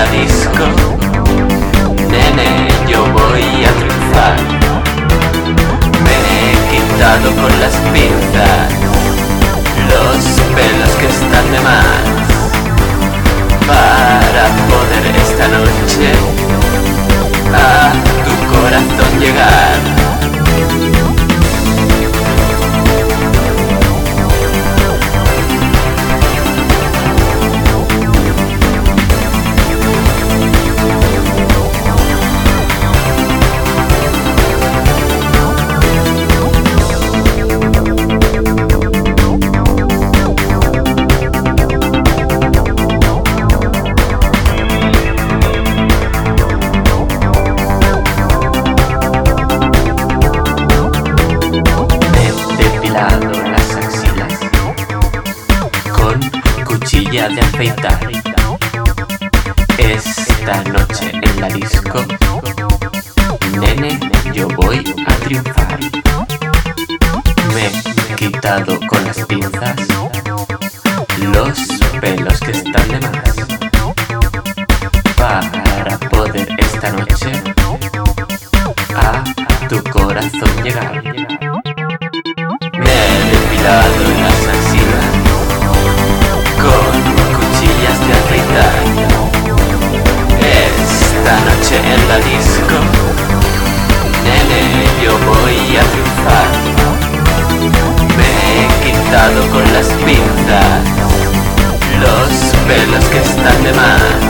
that is las axilas con cuchilla de afeitar. Esta noche en la disco, nene, yo voy a triunfar. Me he quitado con las pinzas corazón llegar en las axilas con cuchillas de afeitar. Esta noche en la disco, nene, yo voy a triunfar. Me he quitado con las pinzas los pelos que están de más